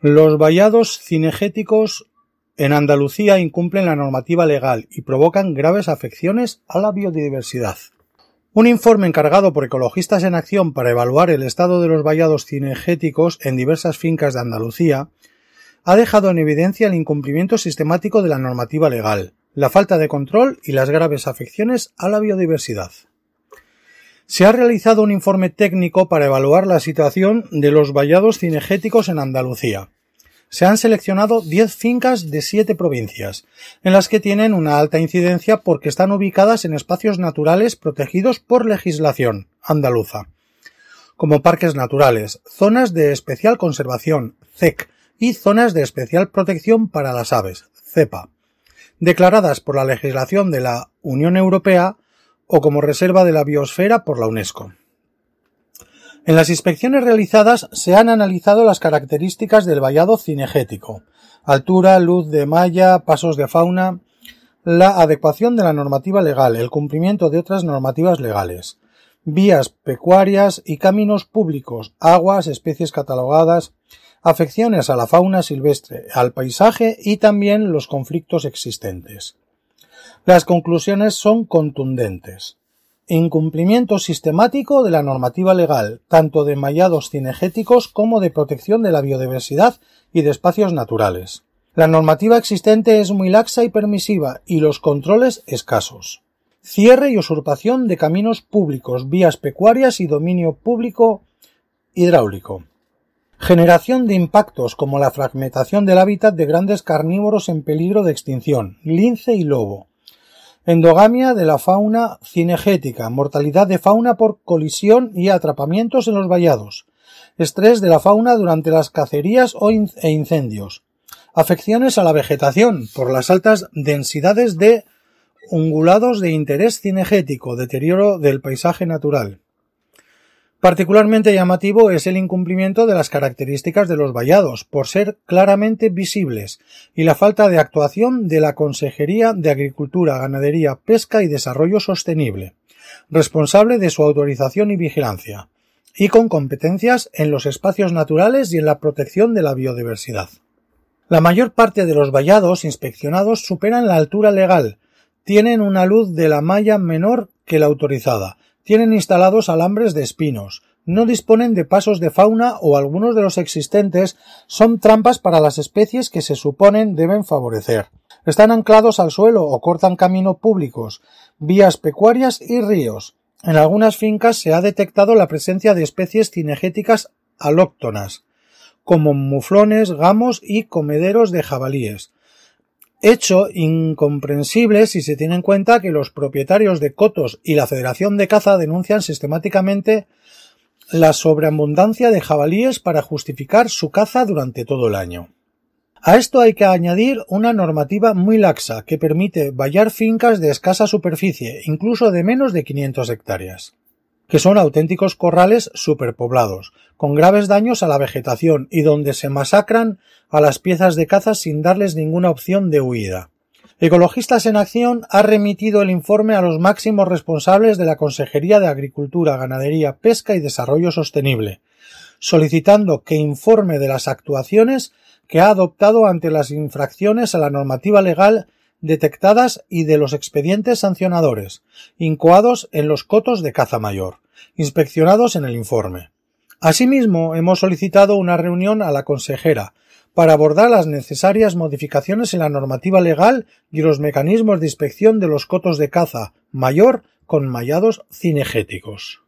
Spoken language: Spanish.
Los vallados cinegéticos en Andalucía incumplen la normativa legal y provocan graves afecciones a la biodiversidad. Un informe encargado por Ecologistas en Acción para evaluar el estado de los vallados cinegéticos en diversas fincas de Andalucía ha dejado en evidencia el incumplimiento sistemático de la normativa legal, la falta de control y las graves afecciones a la biodiversidad. Se ha realizado un informe técnico para evaluar la situación de los vallados cinegéticos en Andalucía. Se han seleccionado 10 fincas de 7 provincias, en las que tienen una alta incidencia porque están ubicadas en espacios naturales protegidos por legislación andaluza, como parques naturales, zonas de especial conservación, CEC, y zonas de especial protección para las aves, CEPA, declaradas por la legislación de la Unión Europea o como reserva de la biosfera por la UNESCO. En las inspecciones realizadas se han analizado las características del vallado cinegético, altura, luz de malla, pasos de fauna, la adecuación de la normativa legal, el cumplimiento de otras normativas legales, vías pecuarias y caminos públicos, aguas, especies catalogadas, afecciones a la fauna silvestre, al paisaje y también los conflictos existentes. Las conclusiones son contundentes. Incumplimiento sistemático de la normativa legal, tanto de mallados cinegéticos como de protección de la biodiversidad y de espacios naturales. La normativa existente es muy laxa y permisiva y los controles escasos. Cierre y usurpación de caminos públicos, vías pecuarias y dominio público hidráulico. Generación de impactos como la fragmentación del hábitat de grandes carnívoros en peligro de extinción, lince y lobo, Endogamia de la fauna cinegética, mortalidad de fauna por colisión y atrapamientos en los vallados, estrés de la fauna durante las cacerías e incendios, afecciones a la vegetación por las altas densidades de ungulados de interés cinegético, deterioro del paisaje natural, Particularmente llamativo es el incumplimiento de las características de los vallados, por ser claramente visibles, y la falta de actuación de la Consejería de Agricultura, Ganadería, Pesca y Desarrollo Sostenible, responsable de su autorización y vigilancia, y con competencias en los espacios naturales y en la protección de la biodiversidad. La mayor parte de los vallados inspeccionados superan la altura legal, tienen una luz de la malla menor que la autorizada, tienen instalados alambres de espinos, no disponen de pasos de fauna o algunos de los existentes son trampas para las especies que se suponen deben favorecer. Están anclados al suelo o cortan caminos públicos, vías pecuarias y ríos. En algunas fincas se ha detectado la presencia de especies cinegéticas alóctonas, como muflones, gamos y comederos de jabalíes, hecho incomprensible si se tiene en cuenta que los propietarios de cotos y la Federación de Caza denuncian sistemáticamente la sobreabundancia de jabalíes para justificar su caza durante todo el año. A esto hay que añadir una normativa muy laxa que permite vallar fincas de escasa superficie, incluso de menos de 500 hectáreas que son auténticos corrales superpoblados, con graves daños a la vegetación y donde se masacran a las piezas de caza sin darles ninguna opción de huida. Ecologistas en Acción ha remitido el informe a los máximos responsables de la Consejería de Agricultura, Ganadería, Pesca y Desarrollo Sostenible, solicitando que informe de las actuaciones que ha adoptado ante las infracciones a la normativa legal detectadas y de los expedientes sancionadores, incoados en los cotos de caza mayor, inspeccionados en el informe. Asimismo, hemos solicitado una reunión a la consejera para abordar las necesarias modificaciones en la normativa legal y los mecanismos de inspección de los cotos de caza mayor con mallados cinegéticos.